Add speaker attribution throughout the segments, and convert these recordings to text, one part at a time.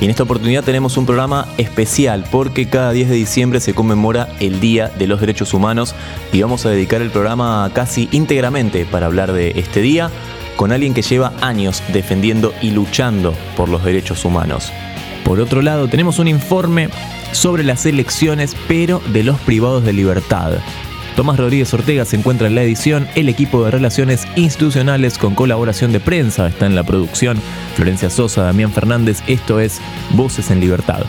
Speaker 1: Y en esta oportunidad tenemos un programa especial porque cada 10 de diciembre se conmemora el Día de los Derechos Humanos y vamos a dedicar el programa casi íntegramente para hablar de este día con alguien que lleva años defendiendo y luchando por los derechos humanos. Por otro lado, tenemos un informe sobre las elecciones, pero de los privados de libertad. Tomás Rodríguez Ortega se encuentra en la edición, el equipo de relaciones institucionales con colaboración de prensa está en la producción, Florencia Sosa, Damián Fernández, esto es Voces en Libertad.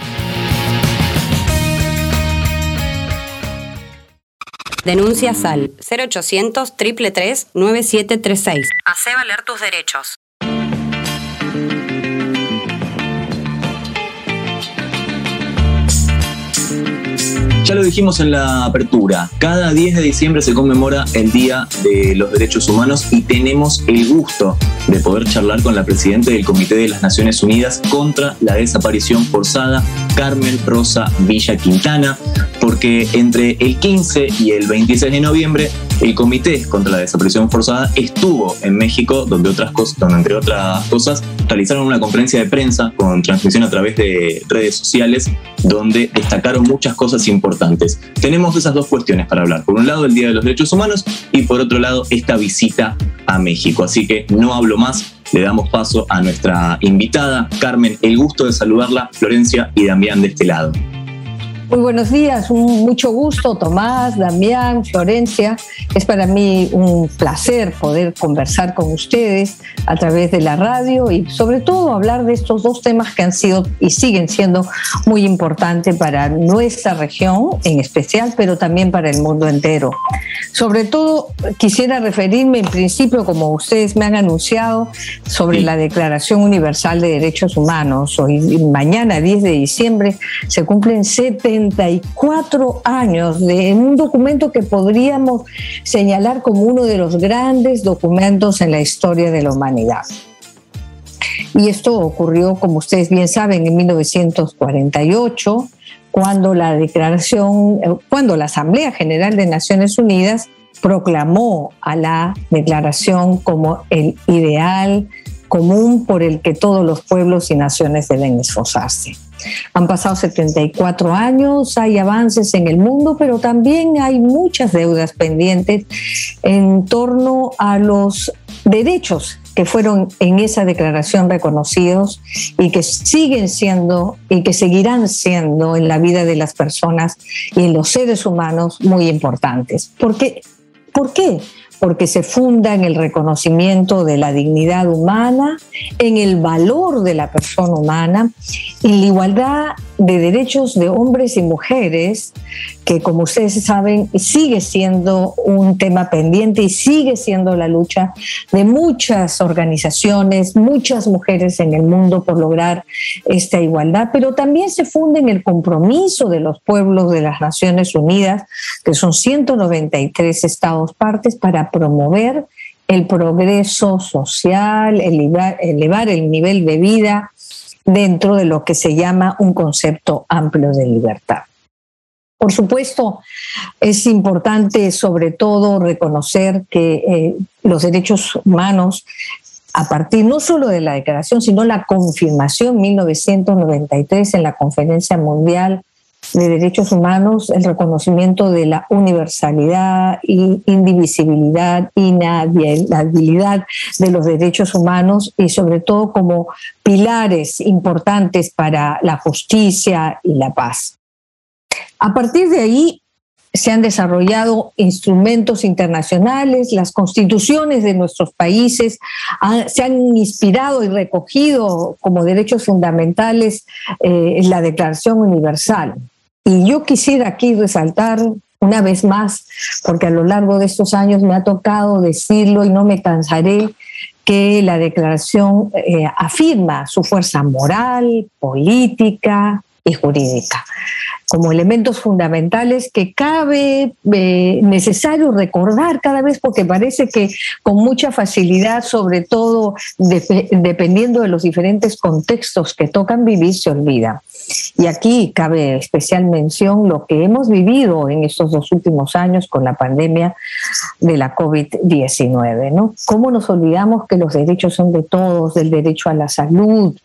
Speaker 2: Denuncia SAL 0800 333 9736. Hace valer tus derechos.
Speaker 1: Ya lo dijimos en la apertura, cada 10 de diciembre se conmemora el Día de los Derechos Humanos y tenemos el gusto de poder charlar con la presidenta del Comité de las Naciones Unidas contra la desaparición forzada, Carmen Rosa Villa Quintana, porque entre el 15 y el 26 de noviembre el Comité contra la Desaparición Forzada estuvo en México, donde, otras cosas, donde entre otras cosas realizaron una conferencia de prensa con transmisión a través de redes sociales, donde destacaron muchas cosas importantes. Tenemos esas dos cuestiones para hablar. Por un lado, el Día de los Derechos Humanos y por otro lado, esta visita a México. Así que no hablo más, le damos paso a nuestra invitada, Carmen. El gusto de saludarla, Florencia y Damián de este lado.
Speaker 3: Muy buenos días, un, mucho gusto, Tomás, Damián, Florencia. Es para mí un placer poder conversar con ustedes a través de la radio y sobre todo hablar de estos dos temas que han sido y siguen siendo muy importantes para nuestra región en especial, pero también para el mundo entero. Sobre todo quisiera referirme en principio, como ustedes me han anunciado, sobre la Declaración Universal de Derechos Humanos. Hoy, mañana, 10 de diciembre, se cumplen 74 años de un documento que podríamos señalar como uno de los grandes documentos en la historia de la humanidad. Y esto ocurrió, como ustedes bien saben, en 1948 cuando la declaración, eh, cuando la Asamblea General de Naciones Unidas proclamó a la declaración como el ideal común por el que todos los pueblos y naciones deben esforzarse. Han pasado 74 años, hay avances en el mundo, pero también hay muchas deudas pendientes en torno a los derechos que fueron en esa declaración reconocidos y que siguen siendo y que seguirán siendo en la vida de las personas y en los seres humanos muy importantes. ¿Por qué? ¿Por qué? Porque se funda en el reconocimiento de la dignidad humana, en el valor de la persona humana y la igualdad de derechos de hombres y mujeres, que como ustedes saben sigue siendo un tema pendiente y sigue siendo la lucha de muchas organizaciones, muchas mujeres en el mundo por lograr esta igualdad, pero también se funda en el compromiso de los pueblos de las Naciones Unidas, que son 193 estados partes, para promover el progreso social, elevar, elevar el nivel de vida dentro de lo que se llama un concepto amplio de libertad. Por supuesto, es importante sobre todo reconocer que eh, los derechos humanos, a partir no solo de la declaración, sino la confirmación 1993 en la Conferencia Mundial de Derechos Humanos, el reconocimiento de la universalidad, indivisibilidad, inalienabilidad de los derechos humanos y sobre todo como pilares importantes para la justicia y la paz. A partir de ahí se han desarrollado instrumentos internacionales, las constituciones de nuestros países se han inspirado y recogido como derechos fundamentales eh, la Declaración Universal. Y yo quisiera aquí resaltar una vez más, porque a lo largo de estos años me ha tocado decirlo y no me cansaré, que la declaración eh, afirma su fuerza moral, política y jurídica. Como elementos fundamentales que cabe eh, necesario recordar cada vez porque parece que con mucha facilidad, sobre todo dependiendo de los diferentes contextos que tocan vivir, se olvida. Y aquí cabe especial mención lo que hemos vivido en estos dos últimos años con la pandemia de la COVID-19, ¿no? ¿Cómo nos olvidamos que los derechos son de todos, del derecho a la salud,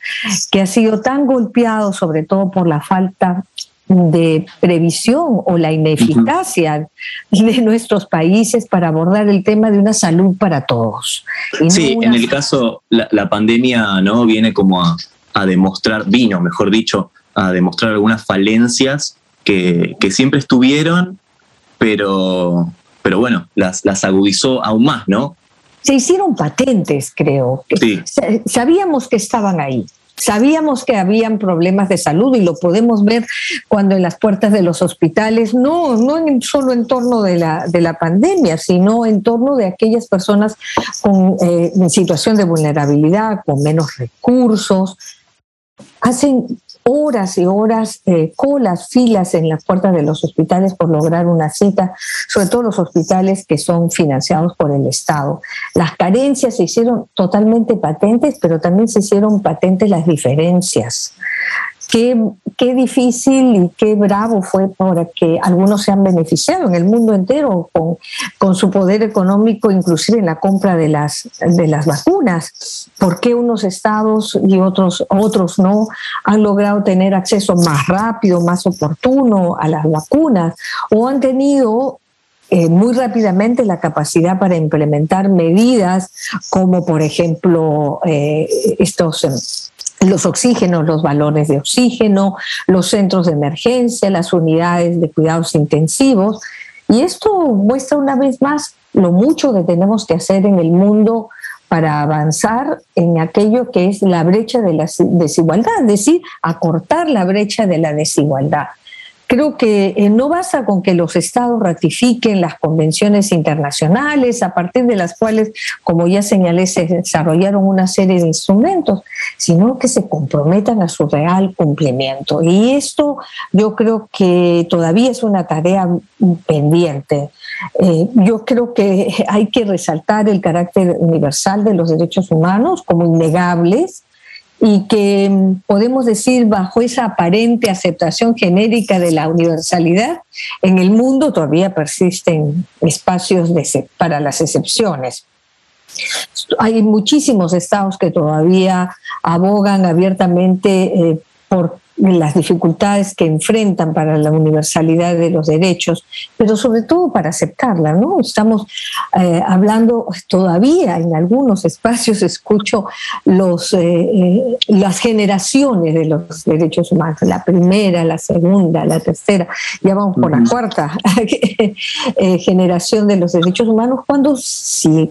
Speaker 3: que ha sido tan golpeado sobre todo por la falta de previsión o la ineficacia de nuestros países para abordar el tema de una salud para todos.
Speaker 1: sí, en el caso, la, pandemia no viene como a demostrar, vino, mejor dicho, a demostrar algunas falencias que, siempre estuvieron, pero, pero bueno, las, las agudizó aún más, ¿no?
Speaker 3: Se hicieron patentes, creo. Sí. Sabíamos que estaban ahí. Sabíamos que habían problemas de salud y lo podemos ver cuando en las puertas de los hospitales, no, no solo en torno de la, de la pandemia, sino en torno de aquellas personas con eh, en situación de vulnerabilidad, con menos recursos, hacen horas y horas, eh, colas, filas en las puertas de los hospitales por lograr una cita, sobre todo los hospitales que son financiados por el Estado. Las carencias se hicieron totalmente patentes, pero también se hicieron patentes las diferencias qué, difícil y qué bravo fue para que algunos se han beneficiado en el mundo entero con, su poder económico, inclusive en la compra de las, de las vacunas. ¿Por qué unos estados y otros, otros no han logrado tener acceso más rápido, más oportuno a las vacunas? ¿O han tenido eh, muy rápidamente la capacidad para implementar medidas como, por ejemplo, eh, estos em, los oxígenos, los valores de oxígeno, los centros de emergencia, las unidades de cuidados intensivos. Y esto muestra una vez más lo mucho que tenemos que hacer en el mundo para avanzar en aquello que es la brecha de la desigualdad, es decir, acortar la brecha de la desigualdad. Creo que eh, no basta con que los estados ratifiquen las convenciones internacionales, a partir de las cuales, como ya señalé, se desarrollaron una serie de instrumentos, sino que se comprometan a su real cumplimiento. Y esto yo creo que todavía es una tarea pendiente. Eh, yo creo que hay que resaltar el carácter universal de los derechos humanos como innegables y que mm, podemos decir bajo esa aparente aceptación genérica de la universalidad, en el mundo todavía persisten espacios para las excepciones. Hay muchísimos estados que todavía abogan abiertamente eh, por las dificultades que enfrentan para la universalidad de los derechos, pero sobre todo para aceptarla, ¿no? Estamos eh, hablando todavía en algunos espacios, escucho los, eh, eh, las generaciones de los derechos humanos, la primera, la segunda, la tercera, ya vamos por la cuarta generación de los derechos humanos, cuando si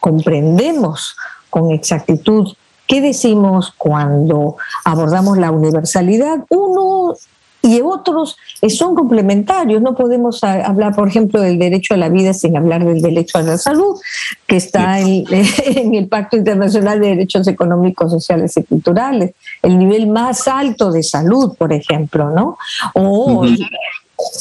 Speaker 3: comprendemos con exactitud ¿Qué decimos cuando abordamos la universalidad? Uno y otros son complementarios. No podemos hablar, por ejemplo, del derecho a la vida sin hablar del derecho a la salud, que está en, el Pacto Internacional de Derechos Económicos, Sociales y Culturales, el nivel más alto de salud, por ejemplo, ¿no? O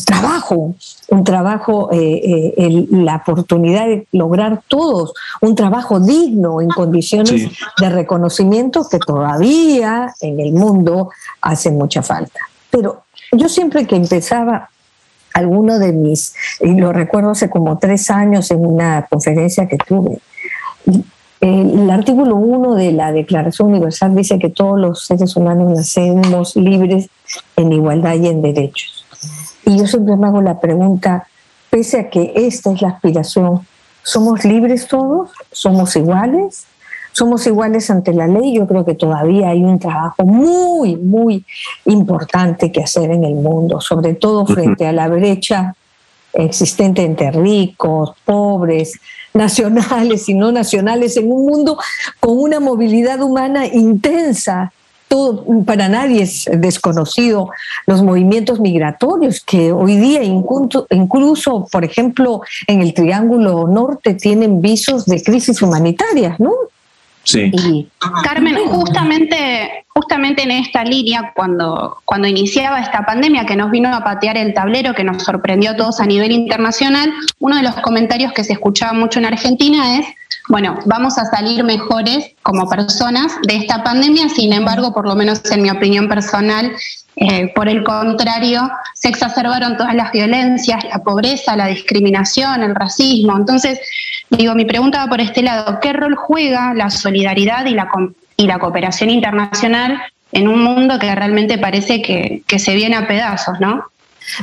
Speaker 3: trabajo, un trabajo, eh, eh, la oportunidad de lograr todos un trabajo digno en condiciones de reconocimiento que todavía en el mundo hace mucha falta. Pero yo siempre que empezaba alguno de mis, y lo recuerdo hace como tres años en una conferencia que tuve, el artículo 1 de la Declaración Universal dice que todos los seres humanos nacemos libres en igualdad y en derechos. Y yo siempre me hago la pregunta, pese a que esta es la aspiración, ¿somos libres todos? ¿Somos iguales? ¿Somos iguales ante la ley? Yo creo que todavía hay un trabajo muy, muy importante que hacer en el mundo, sobre todo frente a la brecha existente entre ricos, pobres, nacionales y no nacionales, en un mundo con una movilidad humana intensa para nadie es desconocido los movimientos migratorios que hoy día incluso, por ejemplo, en el Triángulo Norte tienen visos de crisis humanitarias, ¿no?
Speaker 1: Sí.
Speaker 4: Carmen, justamente, justamente en esta línea, cuando, cuando iniciaba esta pandemia que nos vino a patear el tablero, que nos sorprendió a todos a nivel internacional, uno de los comentarios que se escuchaba mucho en Argentina es, bueno, vamos a salir mejores como personas de esta pandemia, sin embargo, por lo menos en mi opinión personal, eh, por el contrario, se exacerbaron todas las violencias, la pobreza, la discriminación, el racismo. Entonces, digo, mi pregunta va por este lado, ¿qué rol juega la solidaridad y la, y la cooperación internacional en un mundo que realmente parece que, que se viene a pedazos, ¿no?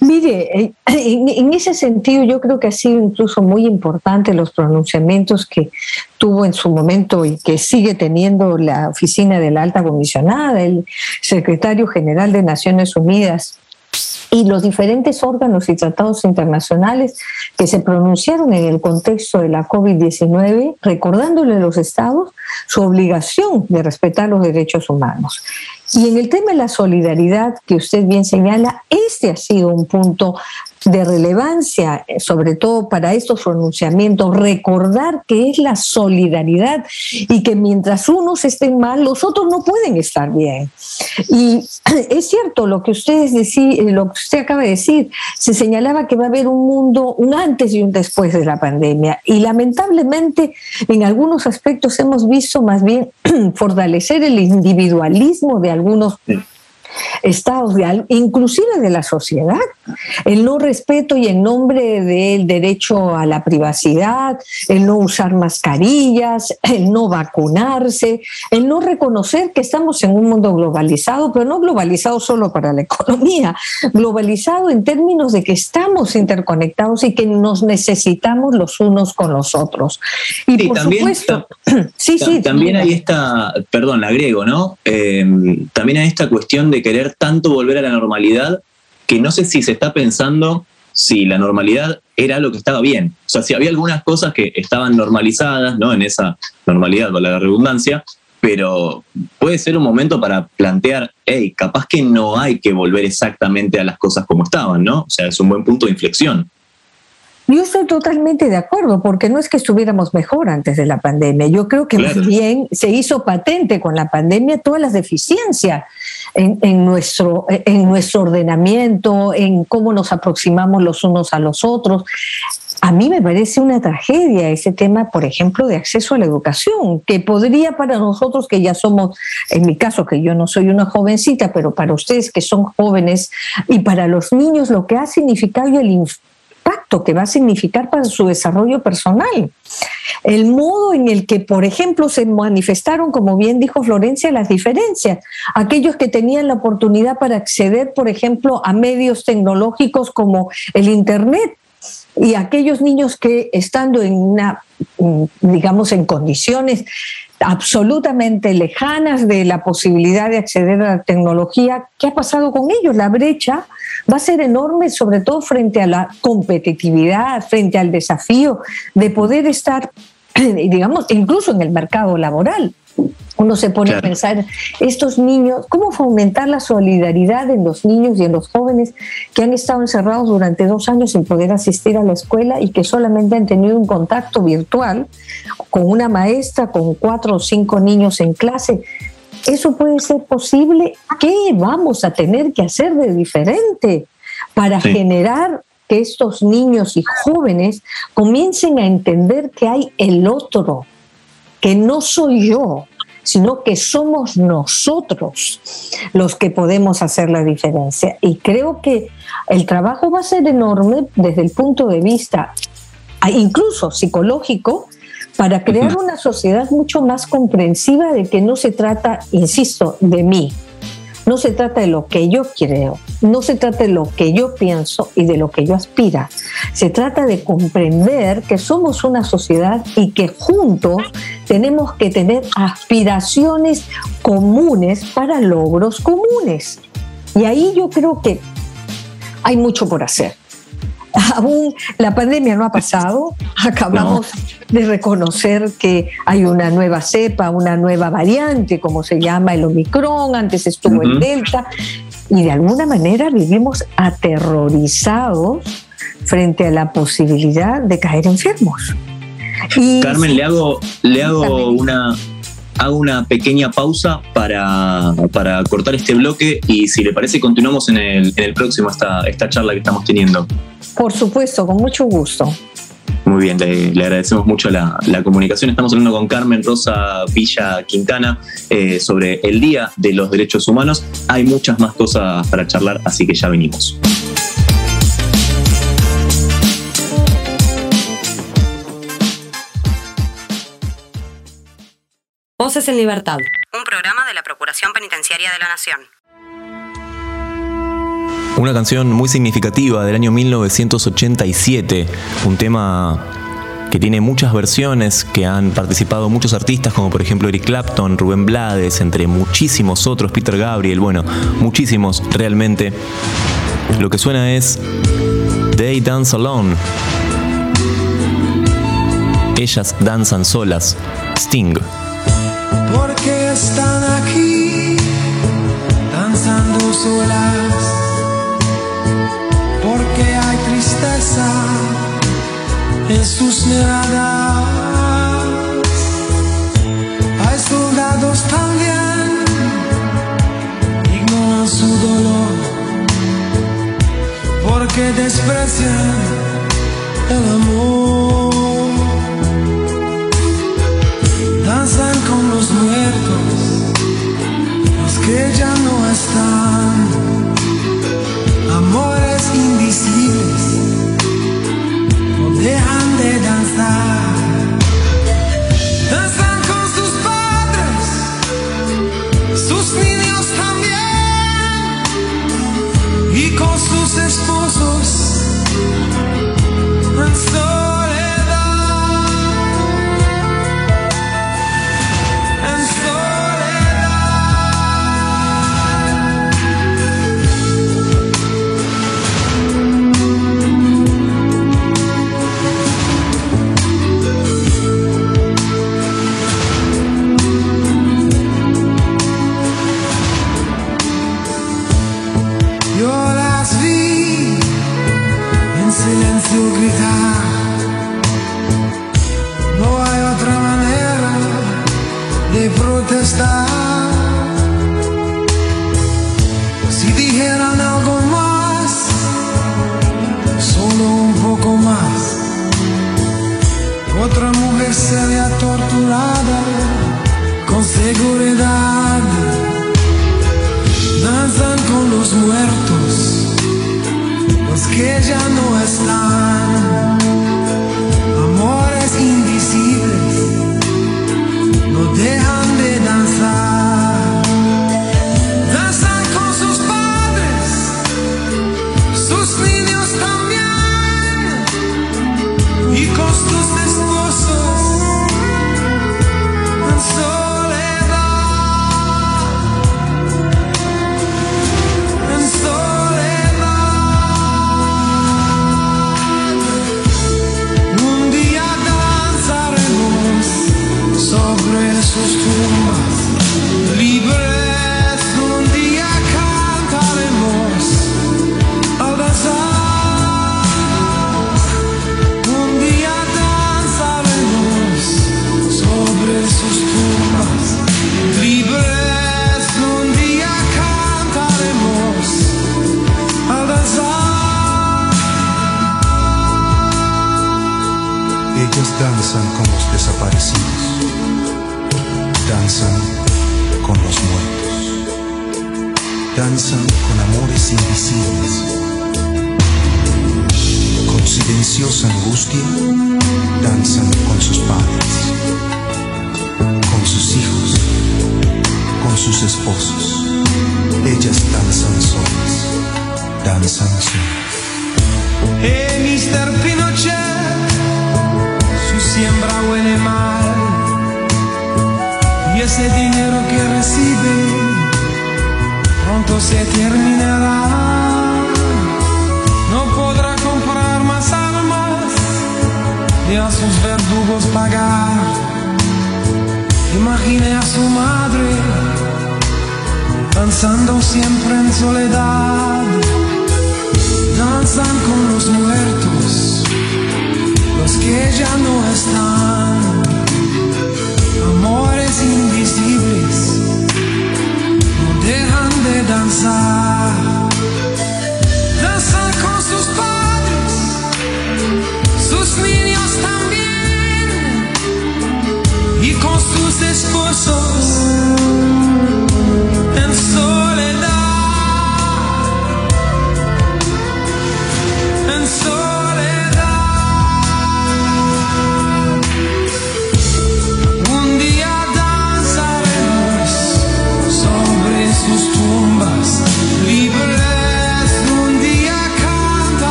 Speaker 3: Mire, eh, en, ese sentido yo creo que ha sido incluso muy importante los pronunciamientos que tuvo en su momento y que sigue teniendo la oficina de la alta comisionada, el secretario general de Naciones Unidas y los diferentes órganos y tratados internacionales que se pronunciaron en el contexto de la COVID-19, recordándole a los estados su obligación de respetar los derechos humanos. Y en el tema de la solidaridad que usted bien señala, este ha sido un punto de relevancia, eh, sobre todo para estos pronunciamientos, recordar que es la solidaridad y que mientras unos estén mal, los otros no pueden estar bien. Y es cierto lo que ustedes eh, lo que usted acaba de decir, se señalaba que va a haber un mundo, un antes y un después de la pandemia. Y lamentablemente, en algunos aspectos hemos visto más bien fortalecer el individualismo de algunos algunos estados, de, inclusive de la sociedad, el no respeto y en nombre del derecho a la privacidad, el no usar mascarillas, el no vacunarse, el no reconocer que estamos en un mundo globalizado, pero no globalizado solo para la economía, globalizado en términos de que estamos interconectados y que nos necesitamos los unos con los otros. Y por supuesto,
Speaker 1: sí, sí. También hay esta, perdón, agrego, ¿no? Eh, también hay esta cuestión de querer tanto volver a la normalidad que no sé si se está pensando si la normalidad era lo que estaba bien. O sea, si había algunas cosas que estaban normalizadas, ¿no? En esa normalidad, con la redundancia, pero puede ser un momento para plantear, hey, capaz que no hay que volver exactamente a las cosas como estaban, ¿no? O sea, es un buen punto de inflexión.
Speaker 3: Yo estoy totalmente de acuerdo, porque no es que estuviéramos mejor antes de la pandemia. Yo creo que más bien se hizo patente con la pandemia todas las deficiencias en, nuestro, en nuestro ordenamiento, en cómo nos aproximamos los unos a los otros. A mí me parece una tragedia ese tema, por ejemplo, de acceso a la educación, que podría para nosotros que ya somos, en mi caso, que yo no soy una jovencita, pero para ustedes que son jóvenes y para los niños lo que ha significado el impacto que va a significar para su desarrollo personal. El modo en el que, por ejemplo, se manifestaron, como bien dijo Florencia, las diferencias. Aquellos que tenían la oportunidad para acceder, por ejemplo, a medios tecnológicos como el Internet, y aquellos niños que estando en una, digamos, en condiciones absolutamente lejanas de la posibilidad de acceder a la tecnología, ¿qué ha pasado con ellos? La brecha va a ser enorme, sobre todo frente a la competitividad, frente al desafío de poder estar, digamos, incluso en el mercado laboral. Uno se pone a pensar, estos niños, ¿cómo fomentar la solidaridad en los niños y en los jóvenes que han estado encerrados durante dos años sin poder asistir a la escuela y que solamente han tenido un contacto virtual con una maestra, con cuatro o cinco niños en clase? ¿Eso puede ser posible? ¿Qué vamos a tener que hacer de diferente para generar que estos niños y jóvenes comiencen a entender que hay el otro, que no soy yo, sino que somos nosotros los que podemos hacer la diferencia. Y creo que el trabajo va a ser enorme desde el punto de vista incluso psicológico, para crear una sociedad mucho más comprensiva de que no se trata, insisto, de mí, no se trata de lo que yo creo, no se trata de lo que yo pienso y de lo que yo aspira. Se trata de comprender que somos una sociedad y que juntos tenemos que tener aspiraciones comunes para logros comunes. Y ahí yo creo que hay mucho por hacer. Aún la pandemia no ha pasado, acabamos de reconocer que hay una nueva cepa, una nueva variante, como se llama el Omicron, antes estuvo el Delta, y de alguna manera vivimos aterrorizados frente a la posibilidad de caer enfermos.
Speaker 1: Carmen, le hago, le hago una, hago una pequeña pausa para, para cortar este bloque y si le parece continuamos en el, en el próximo esta, esta charla que estamos teniendo.
Speaker 3: Por supuesto, con mucho gusto.
Speaker 1: Muy bien, le, agradecemos mucho la, comunicación. Estamos hablando con Carmen Rosa Villa Quintana eh, sobre el Día de los Derechos Humanos. Hay muchas más cosas para charlar, así que ya venimos.
Speaker 2: Voces en Libertad. Un programa de la Procuración Penitenciaria de la Nación.
Speaker 5: Una canción muy significativa del año 1987, un tema que tiene muchas versiones, que han participado muchos artistas como por ejemplo Eric Clapton, Rubén Blades, entre muchísimos otros, Peter Gabriel, bueno, muchísimos realmente. Lo que suena es They Dance Alone. Ellas danzan solas. Sting.
Speaker 6: Porque están aquí danzando solas porque hay tristeza en sus miradas. Hay soldados también, ignoran su dolor, porque desprecian el amor. Los muertos, los que ya no están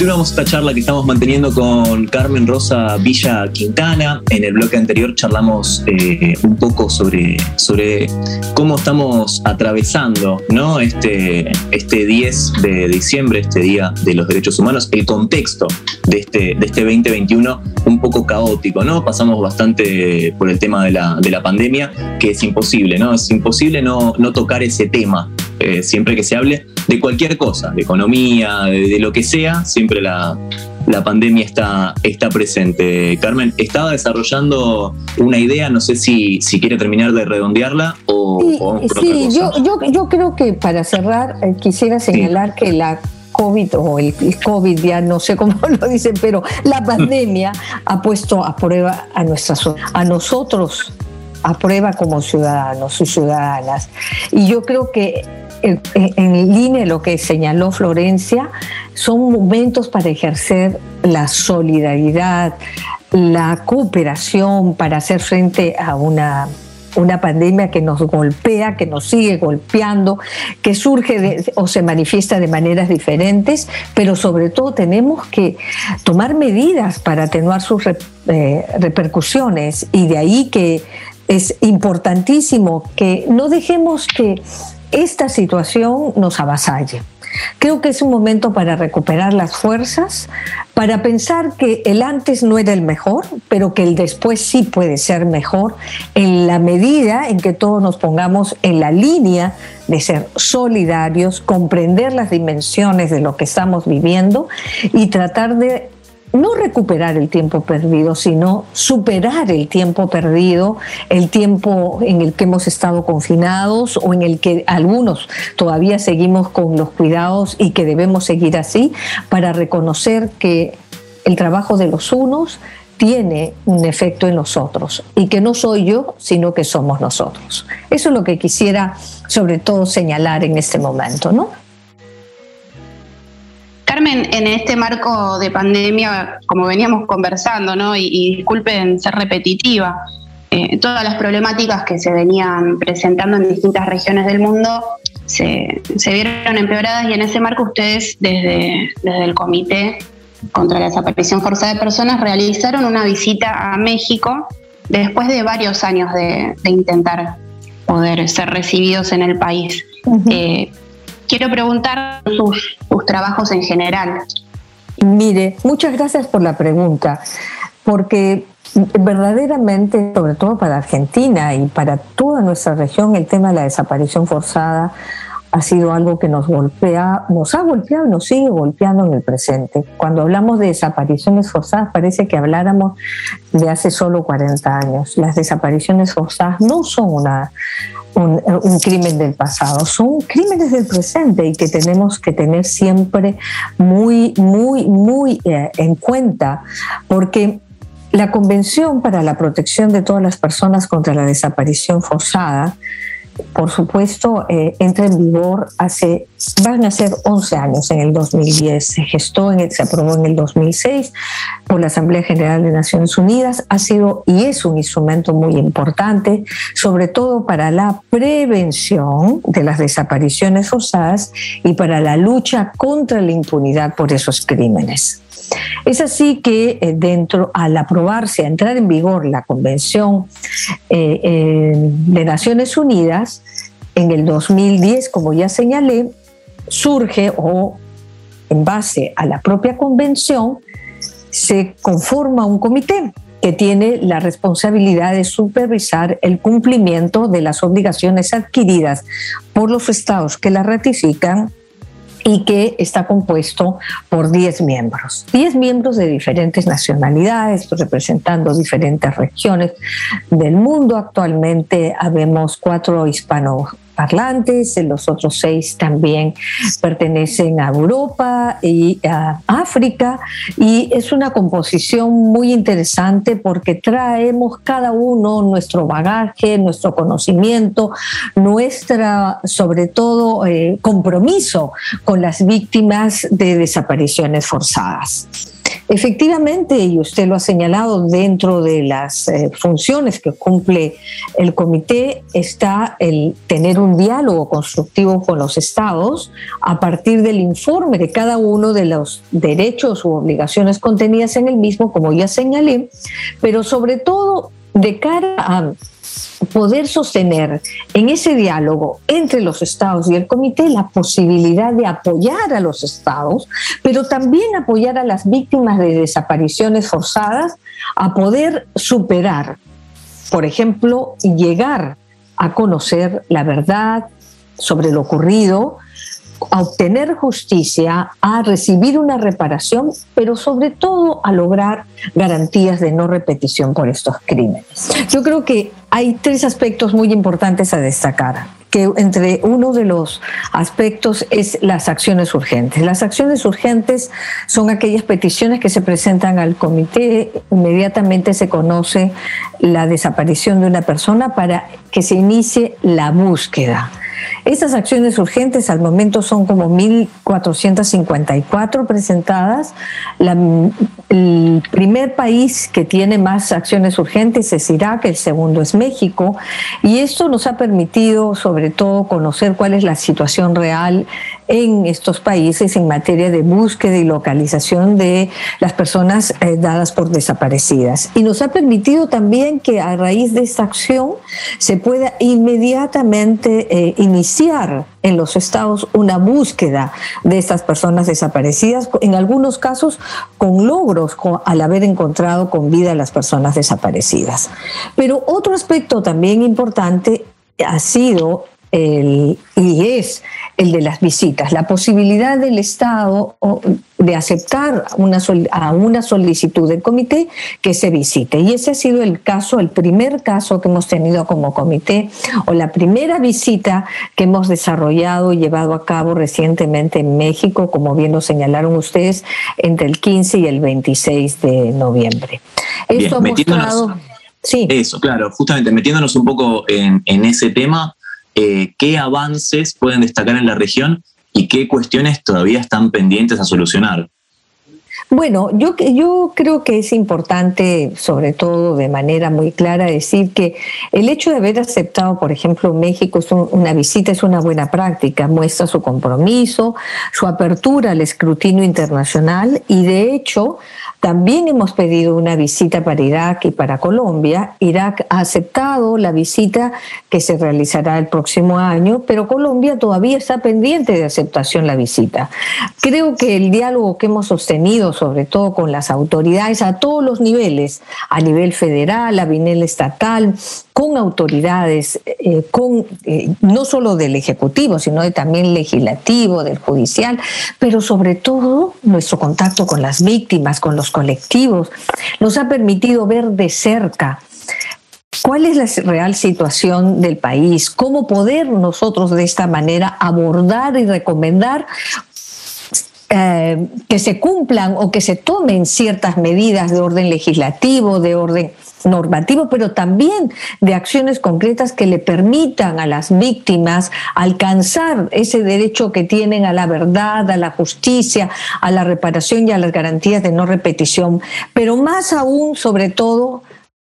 Speaker 1: Continuamos esta charla que estamos manteniendo con Carmen Rosa Villa Quintana. En el bloque anterior charlamos eh, un poco sobre, sobre cómo estamos atravesando ¿no? este, este 10 de diciembre, este Día de los Derechos Humanos, el contexto de este, de este 2021 un poco caótico. ¿no? Pasamos bastante por el tema de la, de la pandemia, que es imposible, ¿no? es imposible no, no tocar ese tema eh, siempre que se hable de cualquier cosa, de economía, de, lo que sea, siempre la, pandemia está, está presente. Carmen, estaba desarrollando una idea, no sé si, si quiere terminar de redondearla o...
Speaker 3: Sí, Yo, yo, creo que para cerrar eh, quisiera señalar que la COVID o el, COVID, ya no sé cómo lo dicen, pero la pandemia ha puesto a prueba a, nuestras, a nosotros a prueba como ciudadanos y ciudadanas. Y yo creo que en, línea lo que señaló Florencia, son momentos para ejercer la solidaridad, la cooperación para hacer frente a una una pandemia que nos golpea, que nos sigue golpeando, que surge o se manifiesta de maneras diferentes, pero sobre todo tenemos que tomar medidas para atenuar sus eh, repercusiones. Y de ahí que es importantísimo que no dejemos que esta situación nos avasalle. Creo que es un momento para recuperar las fuerzas, para pensar que el antes no era el mejor, pero que el después sí puede ser mejor en la medida en que todos nos pongamos en la línea de ser solidarios, comprender las dimensiones de lo que estamos viviendo y tratar de no recuperar el tiempo perdido, sino superar el tiempo perdido, el tiempo en el que hemos estado confinados o en el que algunos todavía seguimos con los cuidados y que debemos seguir así, para reconocer que el trabajo de los unos tiene un efecto en nosotros y que no soy yo, sino que somos nosotros. Eso es lo que quisiera sobre todo señalar en este momento, ¿no?
Speaker 4: Carmen, en este marco de pandemia, como veníamos conversando, ¿no? y, disculpen ser repetitiva, eh, todas las problemáticas que se venían presentando en distintas regiones del mundo se, vieron empeoradas y en ese marco ustedes desde, desde el Comité contra la Desaparición Forzada de Personas realizaron una visita a México después de varios años de, intentar poder ser recibidos en el país quiero preguntar sus, trabajos en general.
Speaker 3: Mire, muchas gracias por la pregunta, porque verdaderamente, sobre todo para Argentina y para toda nuestra región, el tema de la desaparición forzada ha sido algo que nos golpea, nos ha golpeado y nos sigue golpeando en el presente. Cuando hablamos de desapariciones forzadas parece que habláramos de hace solo 40 años. Las desapariciones forzadas no son una, un, crimen del pasado, son crímenes del presente y que tenemos que tener siempre muy, muy, muy eh, en cuenta porque la Convención para la Protección de todas las personas contra la desaparición forzada por supuesto, eh, entra en vigor hace, van a ser 11 años, en el 2010. Se gestó, en se aprobó en el 2006 por la Asamblea General de Naciones Unidas. Ha sido y es un instrumento muy importante, sobre todo para la prevención de las desapariciones forzadas y para la lucha contra la impunidad por esos crímenes. Es así que eh, dentro, al aprobarse, a entrar en vigor la Convención eh, eh, de Naciones Unidas, en el 2010, como ya señalé, surge o en base a la propia convención, se conforma un comité que tiene la responsabilidad de supervisar el cumplimiento de las obligaciones adquiridas por los estados que la ratifican y que está compuesto por 10 miembros. 10 miembros de diferentes nacionalidades, representando diferentes regiones del mundo. Actualmente habemos cuatro hispanos parlantes, los otros seis también pertenecen a Europa y a África, y es una composición muy interesante porque traemos cada uno nuestro bagaje, nuestro conocimiento, nuestra, sobre todo, eh, compromiso con las víctimas de desapariciones forzadas. Efectivamente, y usted lo ha señalado, dentro de las eh, funciones que cumple el comité está el tener un diálogo constructivo con los estados a partir del informe de cada uno de los derechos u obligaciones contenidas en el mismo, como ya señalé, pero sobre todo de cara a poder sostener en ese diálogo entre los estados y el comité la posibilidad de apoyar a los estados, pero también apoyar a las víctimas de desapariciones forzadas a poder superar, por ejemplo, llegar a conocer la verdad sobre lo ocurrido, a obtener justicia, a recibir una reparación, pero sobre todo a lograr garantías de no repetición por estos crímenes. Yo creo que hay tres aspectos muy importantes a destacar que entre uno de los aspectos es las acciones urgentes. Las acciones urgentes son aquellas peticiones que se presentan al comité, inmediatamente se conoce la desaparición de una persona para que se inicie la búsqueda. Estas acciones urgentes al momento son como 1.454 presentadas. el primer país que tiene más acciones urgentes es Irak, el segundo es México, y esto nos ha permitido sobre todo conocer cuál es la situación real en estos países en materia de búsqueda y localización de las personas eh, dadas por desaparecidas. Y nos ha permitido también que a raíz de esta acción se pueda inmediatamente eh, iniciar en los estados una búsqueda de estas personas desaparecidas, en algunos casos con logros al haber encontrado con vida a las personas desaparecidas. Pero otro aspecto también importante ha sido el, y es el de las visitas, la posibilidad del Estado de aceptar una, a una solicitud del comité que se visite. Y ese ha sido el caso, el primer caso que hemos tenido como comité o la primera visita que hemos desarrollado y llevado a cabo recientemente en México, como bien lo señalaron ustedes, entre el 15 y el 26 de noviembre.
Speaker 1: Esto ha mostrado... Sí. Eso, claro, justamente metiéndonos un poco en, en ese tema, eh, qué avances pueden destacar en la región y qué cuestiones todavía están pendientes a solucionar.
Speaker 3: Bueno, yo, yo creo que es importante, sobre todo de manera muy clara, decir que el hecho de haber aceptado, por ejemplo, México es una visita es una buena práctica, muestra su compromiso, su apertura al escrutinio internacional y de hecho también hemos pedido una visita para Irak y para Colombia. Irak ha aceptado la visita que se realizará el próximo año, pero Colombia todavía está pendiente de aceptación la visita. Creo que el diálogo que hemos sostenido, sobre todo con las autoridades a todos los niveles, a nivel federal, a nivel estatal, con autoridades, eh, con eh, no solo del Ejecutivo, sino de también legislativo, del judicial, pero sobre todo nuestro contacto con las víctimas, con los colectivos, nos ha permitido ver de cerca cuál es la real situación del país, cómo poder nosotros de esta manera abordar y recomendar eh, que se cumplan o que se tomen ciertas medidas de orden legislativo, de orden normativo, pero también de acciones concretas que le permitan a las víctimas alcanzar ese derecho que tienen a la verdad, a la justicia, a la reparación y a las garantías de no repetición, pero más aún, sobre todo,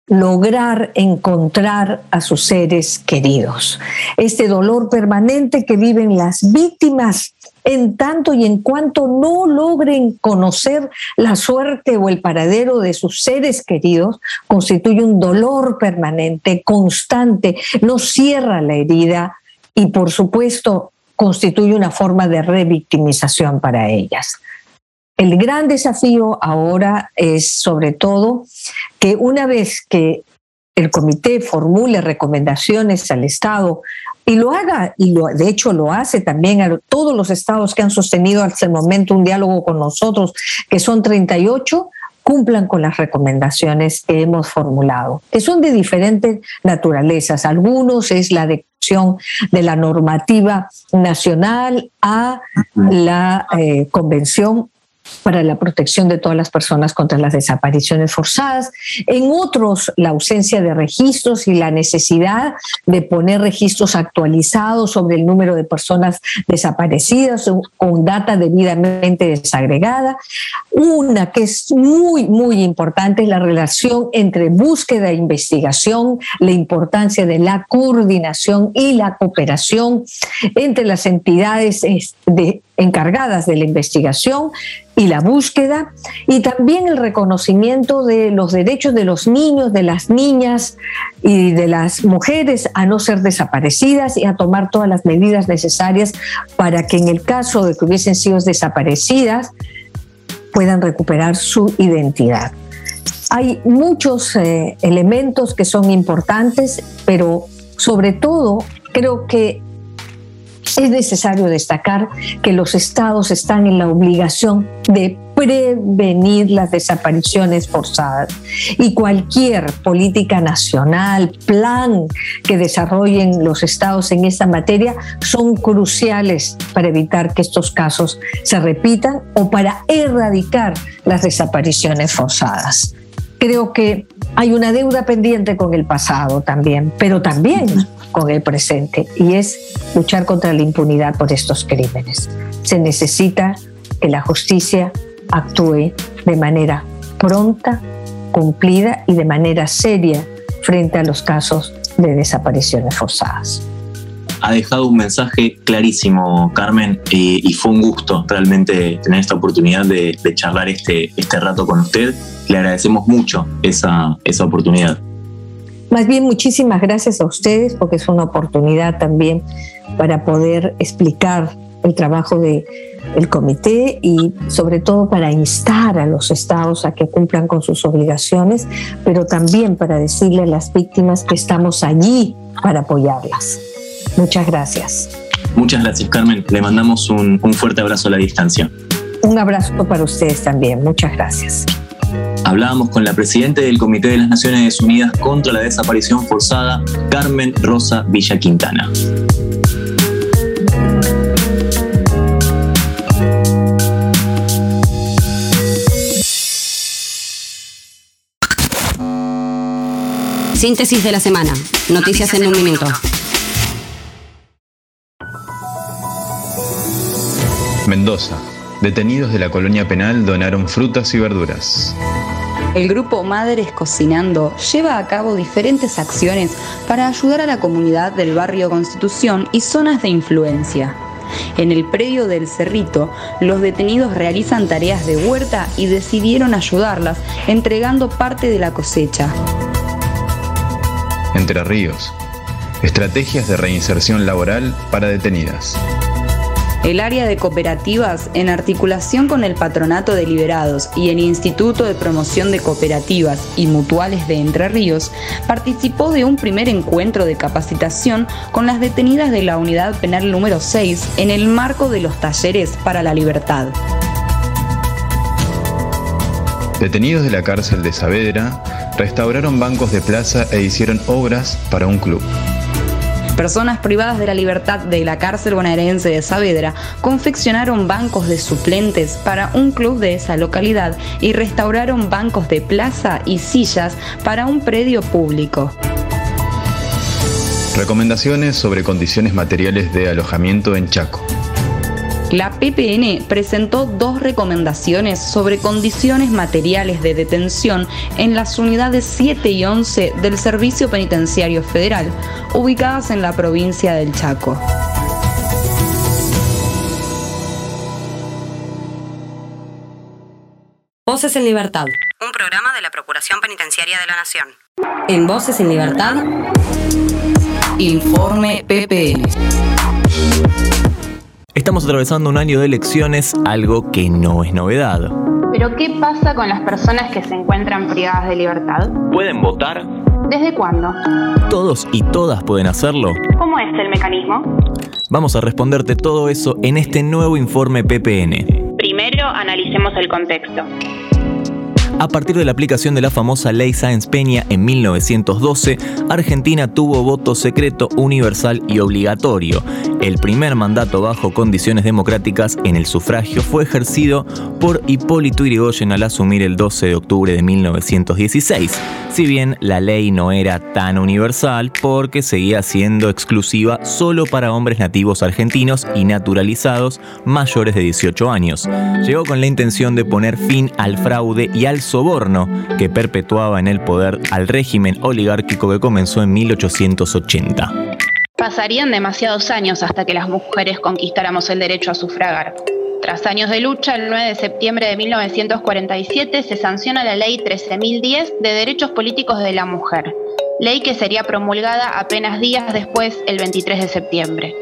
Speaker 3: lograr encontrar a sus seres queridos. Este dolor permanente que viven las víctimas en tanto y en cuanto no logren conocer la suerte o el paradero de sus seres queridos, constituye un dolor permanente, constante, no cierra la herida y por supuesto constituye una forma de revictimización para ellas. El gran desafío ahora es sobre todo que una vez que el comité formule recomendaciones al Estado y lo haga, y lo, de hecho lo hace también a todos los estados que han sostenido hasta el momento un diálogo con nosotros, que son 38, cumplan con las recomendaciones que hemos formulado, que son de diferentes naturalezas. Algunos es la de adecuación de la normativa nacional a la eh, Convención para la protección de todas las personas contra las desapariciones forzadas. En otros, la ausencia de registros y la necesidad de poner registros actualizados sobre el número de personas desaparecidas con data debidamente desagregada. Una que es muy, muy importante es la relación entre búsqueda e investigación, la importancia de la coordinación y la cooperación entre las entidades de encargadas de la investigación y la búsqueda, y también el reconocimiento de los derechos de los niños, de las niñas y de las mujeres a no ser desaparecidas y a tomar todas las medidas necesarias para que en el caso de que hubiesen sido desaparecidas puedan recuperar su identidad. Hay muchos eh, elementos que son importantes, pero sobre todo creo que es necesario destacar que los estados están en la obligación de prevenir las desapariciones forzadas y cualquier política nacional, plan que desarrollen los estados en esta materia son cruciales para evitar que estos casos se repitan o para erradicar las desapariciones forzadas. Creo que hay una deuda pendiente con el pasado también, pero también con el presente, y es luchar contra la impunidad por estos crímenes. Se necesita que la justicia actúe de manera pronta, cumplida y de manera seria frente a los casos de desapariciones forzadas.
Speaker 1: Ha dejado un mensaje clarísimo, Carmen, y, fue un gusto realmente tener esta oportunidad de, charlar este, este rato con usted. Le agradecemos mucho esa, esa oportunidad.
Speaker 3: Más bien, muchísimas gracias a ustedes porque es una oportunidad también para poder explicar el trabajo del comité y sobre todo para instar a los estados a que cumplan con sus obligaciones, pero también para decirle a las víctimas que estamos allí para apoyarlas. Muchas gracias.
Speaker 1: Muchas gracias, Carmen. Le mandamos un, un fuerte abrazo a la distancia.
Speaker 3: Un abrazo para ustedes también. Muchas gracias.
Speaker 1: Hablábamos con la presidenta del Comité de las Naciones Unidas contra la Desaparición Forzada, Carmen Rosa Villa Quintana.
Speaker 2: Síntesis de la semana. Noticias en un minuto.
Speaker 7: Mendoza. Detenidos de la colonia penal donaron frutas y verduras.
Speaker 8: El grupo Madres Cocinando lleva a cabo diferentes acciones para ayudar a la comunidad del barrio Constitución y zonas de influencia. En el predio del Cerrito, los detenidos realizan tareas de huerta y decidieron ayudarlas entregando parte de la cosecha.
Speaker 7: Entre Ríos. Estrategias de reinserción laboral para detenidas.
Speaker 8: El área de cooperativas, en articulación con el Patronato de Liberados y el Instituto de Promoción de Cooperativas y Mutuales de Entre Ríos, participó de un primer encuentro de capacitación con las detenidas de la Unidad Penal número 6 en el marco de los talleres para la libertad.
Speaker 7: Detenidos de la cárcel de Saavedra, restauraron bancos de plaza e hicieron obras para un club.
Speaker 8: Personas privadas de la libertad de la cárcel bonaerense de Saavedra confeccionaron bancos de suplentes para un club de esa localidad y restauraron bancos de plaza y sillas para un predio público.
Speaker 7: Recomendaciones sobre condiciones materiales de alojamiento en Chaco.
Speaker 8: La PPN presentó dos recomendaciones sobre condiciones materiales de detención en las unidades 7 y 11 del Servicio Penitenciario Federal, ubicadas en la provincia del Chaco.
Speaker 2: Voces en Libertad. Un programa de la Procuración Penitenciaria de la Nación. En Voces en Libertad.
Speaker 9: Informe PPN.
Speaker 5: Estamos atravesando un año de elecciones, algo que no es novedad.
Speaker 4: Pero ¿qué pasa con las personas que se encuentran privadas de libertad?
Speaker 5: ¿Pueden votar?
Speaker 4: ¿Desde cuándo?
Speaker 5: ¿Todos y todas pueden hacerlo?
Speaker 4: ¿Cómo es el mecanismo?
Speaker 5: Vamos a responderte todo eso en este nuevo informe PPN.
Speaker 4: Primero analicemos el contexto.
Speaker 5: A partir de la aplicación de la famosa Ley Sáenz Peña en 1912, Argentina tuvo voto secreto, universal y obligatorio. El primer mandato bajo condiciones democráticas en el sufragio fue ejercido por Hipólito Yrigoyen al asumir el 12 de octubre de 1916, si bien la ley no era tan universal porque seguía siendo exclusiva solo para hombres nativos argentinos y naturalizados mayores de 18 años. Llegó con la intención de poner fin al fraude y al soborno que perpetuaba en el poder al régimen oligárquico que comenzó en 1880.
Speaker 4: Pasarían demasiados años hasta que las mujeres conquistáramos el derecho a sufragar. Tras años de lucha, el 9 de septiembre de 1947 se sanciona la Ley 13.010 de Derechos Políticos de la Mujer, ley que sería promulgada apenas días después, el 23 de septiembre.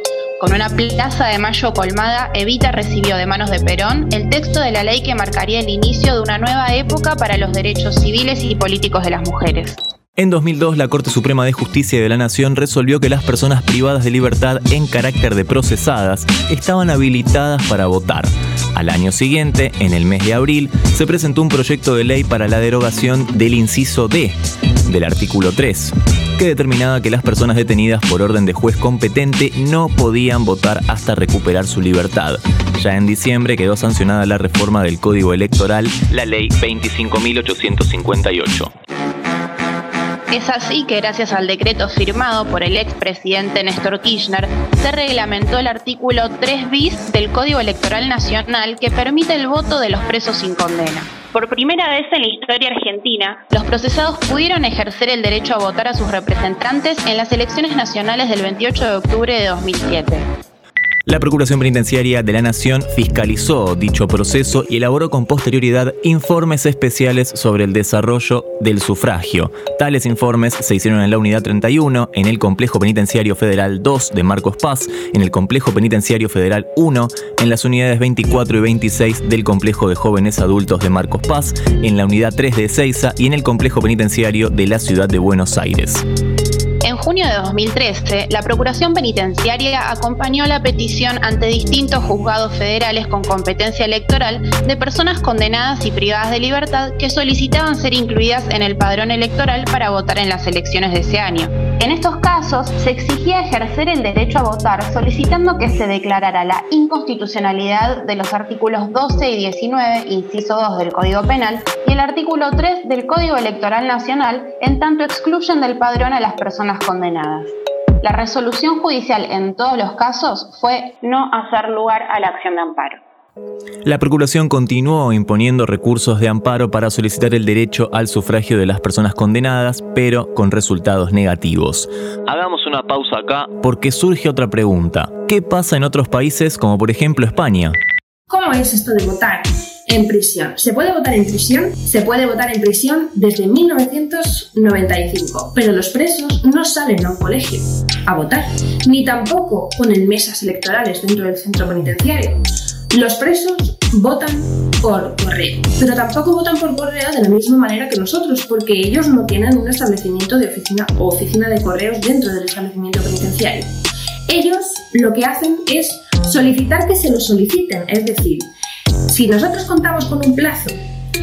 Speaker 4: Con una plaza de mayo colmada, Evita recibió de manos de Perón el texto de la ley que marcaría el inicio de una nueva época para los derechos civiles y políticos de las mujeres.
Speaker 5: En 2002, la Corte Suprema de Justicia de la Nación resolvió que las personas privadas de libertad en carácter de procesadas estaban habilitadas para votar. Al año siguiente, en el mes de abril, se presentó un proyecto de ley para la derogación del inciso D del artículo 3, que determinaba que las personas detenidas por orden de juez competente no podían votar hasta recuperar su libertad. Ya en diciembre quedó sancionada la reforma del Código Electoral, la Ley 25.858.
Speaker 4: Es así que gracias al decreto firmado por el expresidente Néstor Kirchner, se reglamentó el artículo 3 bis del Código Electoral Nacional que permite el voto de los presos sin condena. Por primera vez en la historia argentina, los procesados pudieron ejercer el derecho a votar a sus representantes en las elecciones nacionales del 28 de octubre de 2007.
Speaker 5: La Procuración Penitenciaria de la Nación fiscalizó dicho proceso y elaboró con posterioridad informes especiales sobre el desarrollo del sufragio. Tales informes se hicieron en la Unidad 31, en el Complejo Penitenciario Federal 2 de Marcos Paz, en el Complejo Penitenciario Federal 1, en las unidades 24 y 26 del Complejo de Jóvenes Adultos de Marcos Paz, en la Unidad 3 de Ezeiza y en el Complejo Penitenciario de la Ciudad de Buenos Aires.
Speaker 4: Junio de 2013, la Procuración Penitenciaria acompañó la petición ante distintos juzgados federales con competencia electoral de personas condenadas y privadas de libertad que solicitaban ser incluidas en el padrón electoral para votar en las elecciones de ese año. En estos casos, se exigía ejercer el derecho a votar solicitando que se declarara la inconstitucionalidad de los artículos 12 y 19, inciso 2 del Código Penal, y el artículo 3 del Código Electoral Nacional, en tanto excluyen del padrón a las personas condenadas. La resolución judicial en todos los casos fue no hacer lugar a la acción de amparo.
Speaker 5: La Procuración continuó imponiendo recursos de amparo para solicitar el derecho al sufragio de las personas condenadas, pero con resultados negativos. Hagamos una pausa acá porque surge otra pregunta. ¿Qué pasa en otros países como por ejemplo España?
Speaker 10: ¿Cómo es esto de votar? En prisión. ¿Se puede votar en prisión? Se puede votar en prisión desde 1995, pero los presos no salen a un colegio a votar, ni tampoco ponen mesas electorales dentro del centro penitenciario. Los presos votan por correo, pero tampoco votan por correo de la misma manera que nosotros, porque ellos no tienen un establecimiento de oficina o oficina de correos dentro del establecimiento penitenciario. Ellos lo que hacen es solicitar que se lo soliciten, es decir, si nosotros contamos con un plazo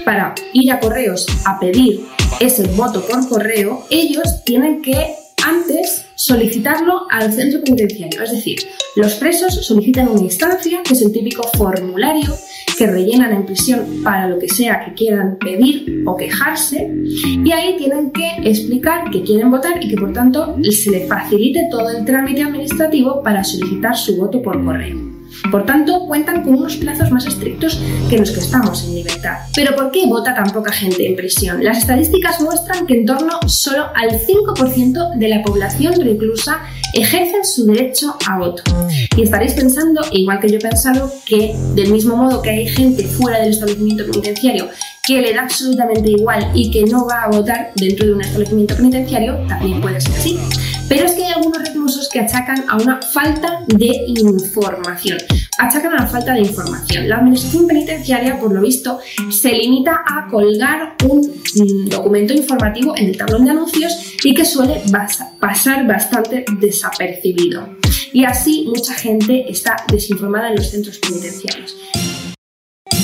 Speaker 10: para ir a correos a pedir ese voto por correo, ellos tienen que antes solicitarlo al centro penitenciario. Es decir, los presos solicitan una instancia, que es el típico formulario que rellenan en prisión para lo que sea que quieran pedir o quejarse, y ahí tienen que explicar que quieren votar y que por tanto se les facilite todo el trámite administrativo para solicitar su voto por correo. Por tanto, cuentan con unos plazos más estrictos que los que estamos en libertad. Pero ¿por qué vota tan poca gente en prisión? Las estadísticas muestran que en torno solo al 5% de la población reclusa ejercen su derecho a voto. Y estaréis pensando, igual que yo he pensado, que del mismo modo que hay gente fuera del establecimiento penitenciario que le da absolutamente igual y que no va a votar dentro de un establecimiento penitenciario, también puede ser así. Pero es que hay algunos reclusos que achacan a una falta de información. Achacan a la falta de información. La administración penitenciaria, por lo visto, se limita a colgar un mm, documento informativo en el tablón de anuncios y que suele pasar bastante desapercibido. Y así mucha gente está desinformada en los centros penitenciarios.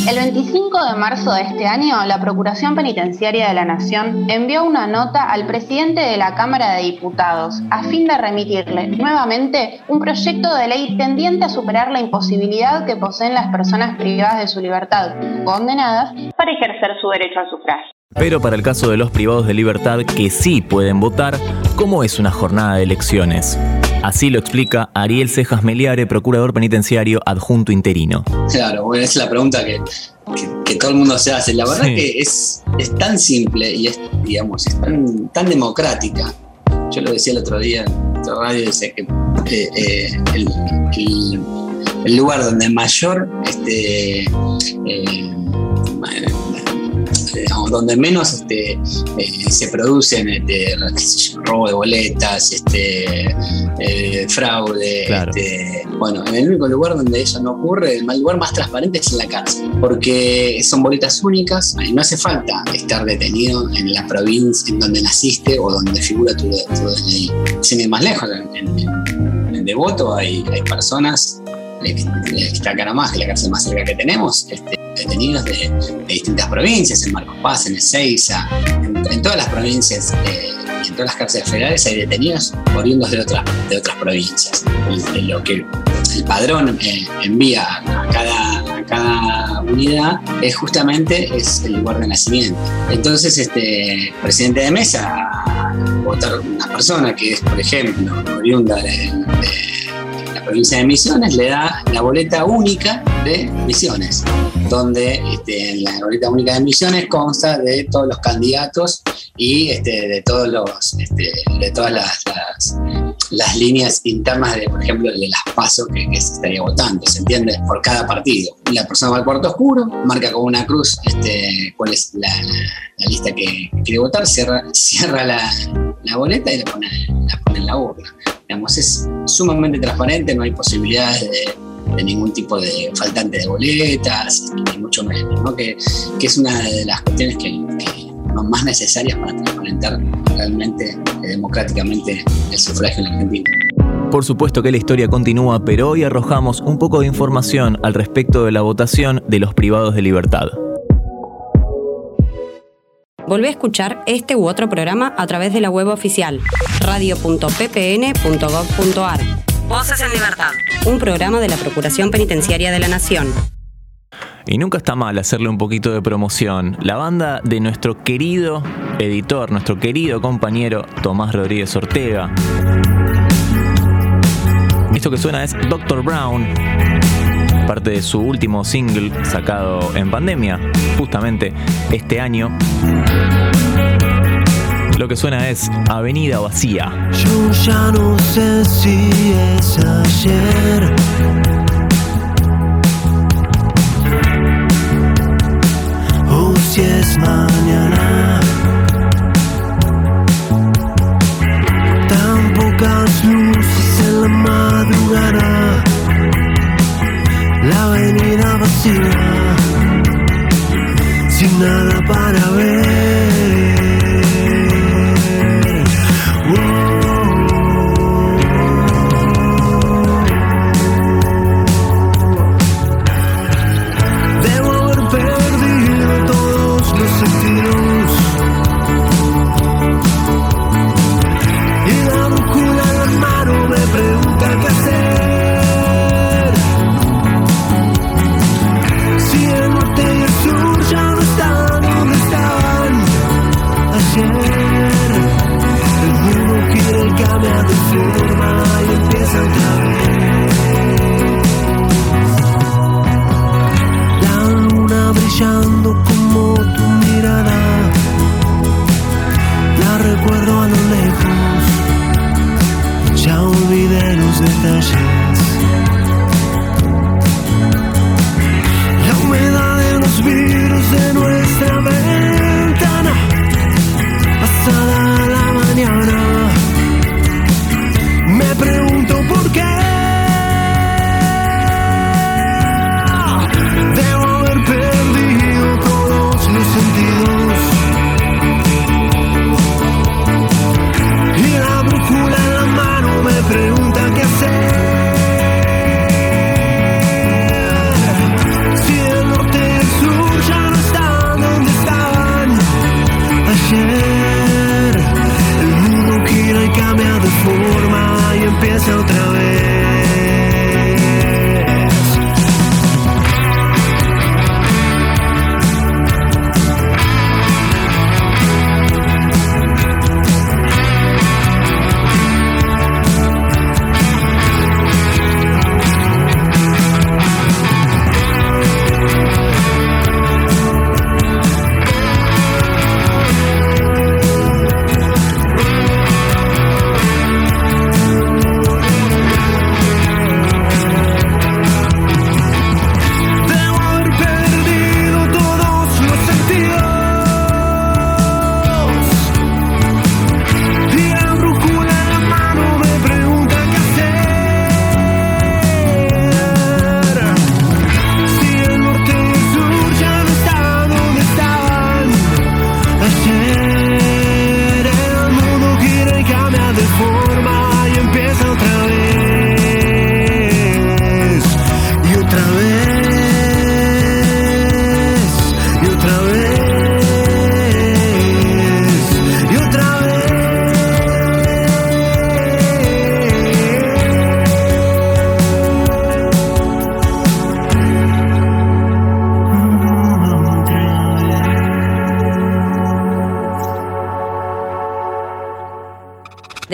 Speaker 4: El 25 de marzo de este año, la Procuración Penitenciaria de la Nación envió una nota al presidente de la Cámara de Diputados a fin de remitirle nuevamente un proyecto de ley tendiente a superar la imposibilidad que poseen las personas privadas de su libertad condenadas para ejercer su derecho al sufragio.
Speaker 5: Pero para el caso de los privados de libertad que sí pueden votar, ¿cómo es una jornada de elecciones? Así lo explica Ariel Cejas Meliare, procurador penitenciario adjunto interino.
Speaker 11: Claro, bueno, es la pregunta que, que, todo el mundo se hace. La verdad que es, es tan simple y es, digamos, es tan, tan democrática. Yo lo decía el otro día en otra radio, decía que eh, eh, el, el, el, lugar donde mayor este, eh, donde menos este, eh, se producen este, robo de boletas, este, eh, fraude. Este, bueno, en el único lugar donde eso no ocurre, el lugar más transparente es en la cárcel, porque son boletas únicas y no hace falta estar detenido en la provincia en donde naciste o donde figura tu, DNI. Sin ir más lejos, en, en, Devoto hay, hay personas que está acá más, que la cárcel más cerca que tenemos, este, detenidos de, distintas provincias, en Marcos Paz, en Ezeiza, en, todas las provincias, eh, en todas las cárceles federales hay detenidos oriundos de, otras de otras provincias. lo que el padrón eh, envía a cada, cada unidad es justamente es el lugar de nacimiento. Entonces, este presidente de mesa, votar una persona que es, por ejemplo, oriunda de provincia de Misiones le da la boleta única de Misiones, donde este, la boleta única de Misiones consta de todos los candidatos y este, de todos los este, de todas las, las, líneas internas de, por ejemplo, de las pasos que, se estaría votando, ¿se entiende? Por cada partido. La persona va al cuarto oscuro, marca con una cruz este, cuál es la, lista que quiere votar, cierra, cierra la, boleta y la pone, la pone en la urna. Digamos, es sumamente transparente, no hay posibilidades de, ningún tipo de faltante de boletas, ni mucho menos, ¿no? que, que, es una de las cuestiones que, son más necesarias para transparentar realmente eh, democráticamente el sufragio en la Argentina.
Speaker 5: Por supuesto que la historia continúa, pero hoy arrojamos un poco de información al respecto de la votación de los privados de libertad.
Speaker 2: Volvé a escuchar este u otro programa a través de la web oficial radio.ppn.gov.ar. Voces en Libertad, un programa de la Procuración Penitenciaria de la Nación.
Speaker 5: Y nunca está mal hacerle un poquito de promoción. La banda de nuestro querido editor, nuestro querido compañero Tomás Rodríguez Ortega. Esto que suena es Doctor Brown, parte de su último single sacado en pandemia, justamente este año. Lo que suena es Avenida Vacía.
Speaker 6: Yo ya no sé si es ayer. O si es mañana. Tan pocas luces en la madrugada. La avenida vacía. Sin nada para ver.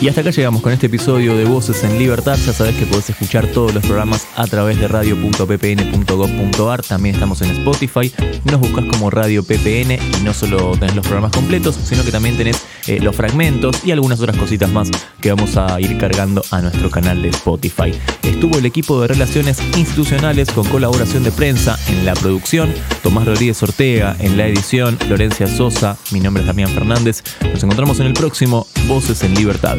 Speaker 5: Y hasta acá llegamos con este episodio de Voces en Libertad. Ya sabes que podés escuchar todos los programas a través de radio.ppn.gov.ar. También estamos en Spotify. Nos buscas como Radio PPN y no solo tenés los programas completos, sino que también tenés eh, los fragmentos y algunas otras cositas más que vamos a ir cargando a nuestro canal de Spotify. Estuvo el equipo de Relaciones Institucionales con colaboración de prensa en la producción, Tomás Rodríguez Ortega en la edición, Florencia Sosa, mi nombre es Damián Fernández. Nos encontramos en el próximo Voces en Libertad.